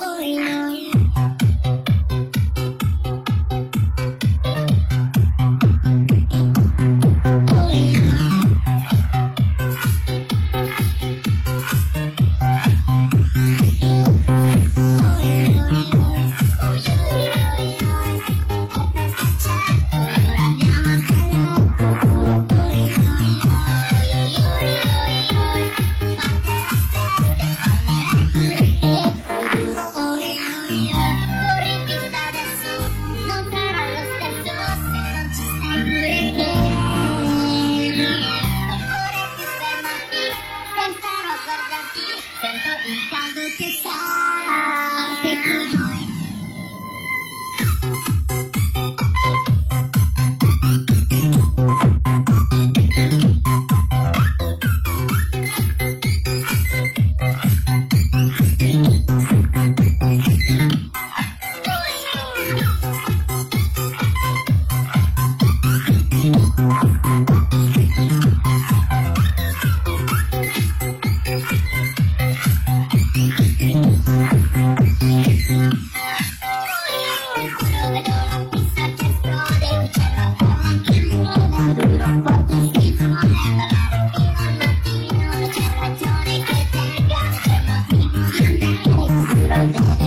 Orange. Thank you.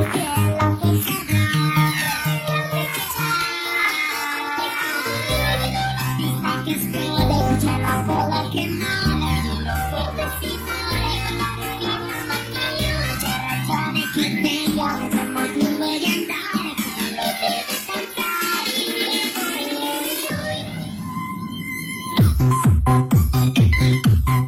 Yeah. Thank you.